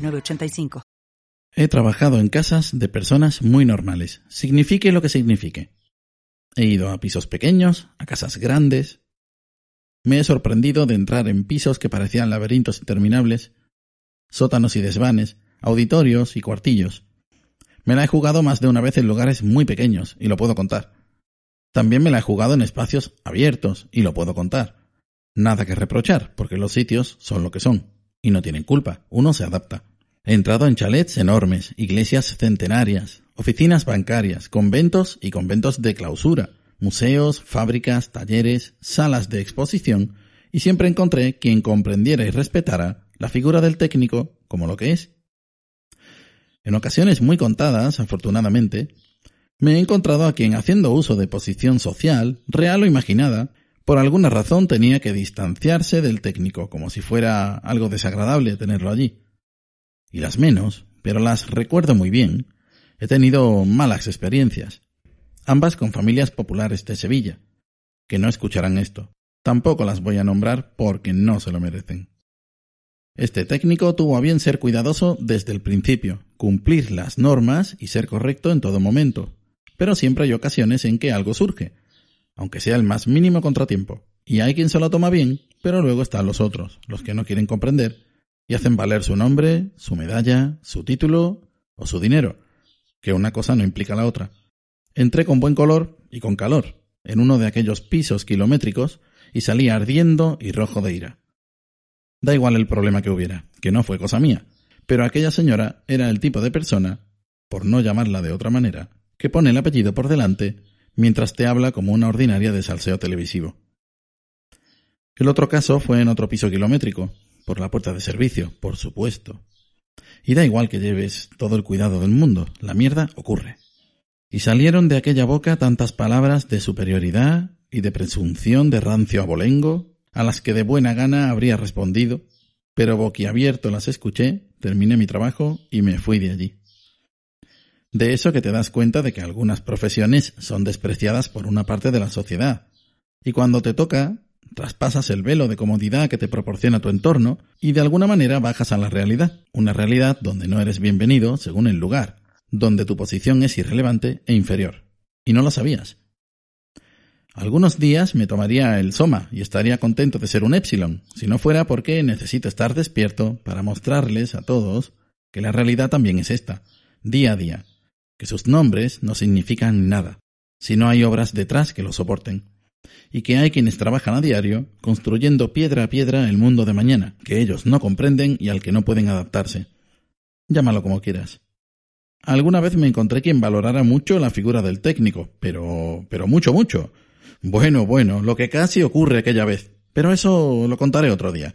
906985. He trabajado en casas de personas muy normales, signifique lo que signifique. He ido a pisos pequeños, a casas grandes. Me he sorprendido de entrar en pisos que parecían laberintos interminables, sótanos y desvanes, auditorios y cuartillos. Me la he jugado más de una vez en lugares muy pequeños, y lo puedo contar. También me la he jugado en espacios abiertos, y lo puedo contar. Nada que reprochar, porque los sitios son lo que son, y no tienen culpa, uno se adapta. He entrado en chalets enormes, iglesias centenarias, oficinas bancarias, conventos y conventos de clausura, museos, fábricas, talleres, salas de exposición, y siempre encontré quien comprendiera y respetara la figura del técnico como lo que es. En ocasiones muy contadas, afortunadamente, me he encontrado a quien, haciendo uso de posición social, real o imaginada, por alguna razón tenía que distanciarse del técnico, como si fuera algo desagradable tenerlo allí. Y las menos, pero las recuerdo muy bien, he tenido malas experiencias, ambas con familias populares de Sevilla, que no escucharán esto. Tampoco las voy a nombrar porque no se lo merecen. Este técnico tuvo a bien ser cuidadoso desde el principio, cumplir las normas y ser correcto en todo momento. Pero siempre hay ocasiones en que algo surge, aunque sea el más mínimo contratiempo. Y hay quien se lo toma bien, pero luego están los otros, los que no quieren comprender, y hacen valer su nombre, su medalla, su título o su dinero, que una cosa no implica la otra. Entré con buen color y con calor, en uno de aquellos pisos kilométricos, y salí ardiendo y rojo de ira. Da igual el problema que hubiera, que no fue cosa mía, pero aquella señora era el tipo de persona, por no llamarla de otra manera, que pone el apellido por delante mientras te habla como una ordinaria de salseo televisivo. El otro caso fue en otro piso kilométrico, por la puerta de servicio, por supuesto. Y da igual que lleves todo el cuidado del mundo, la mierda ocurre. Y salieron de aquella boca tantas palabras de superioridad y de presunción de rancio abolengo, a las que de buena gana habría respondido, pero boquiabierto las escuché, terminé mi trabajo y me fui de allí. De eso que te das cuenta de que algunas profesiones son despreciadas por una parte de la sociedad, y cuando te toca, traspasas el velo de comodidad que te proporciona tu entorno y de alguna manera bajas a la realidad, una realidad donde no eres bienvenido según el lugar, donde tu posición es irrelevante e inferior. Y no lo sabías. Algunos días me tomaría el soma y estaría contento de ser un epsilon, si no fuera porque necesito estar despierto para mostrarles a todos que la realidad también es esta, día a día, que sus nombres no significan nada, si no hay obras detrás que lo soporten, y que hay quienes trabajan a diario construyendo piedra a piedra el mundo de mañana, que ellos no comprenden y al que no pueden adaptarse. Llámalo como quieras. Alguna vez me encontré quien valorara mucho la figura del técnico, pero pero mucho, mucho bueno, bueno, lo que casi ocurre aquella vez. Pero eso lo contaré otro día.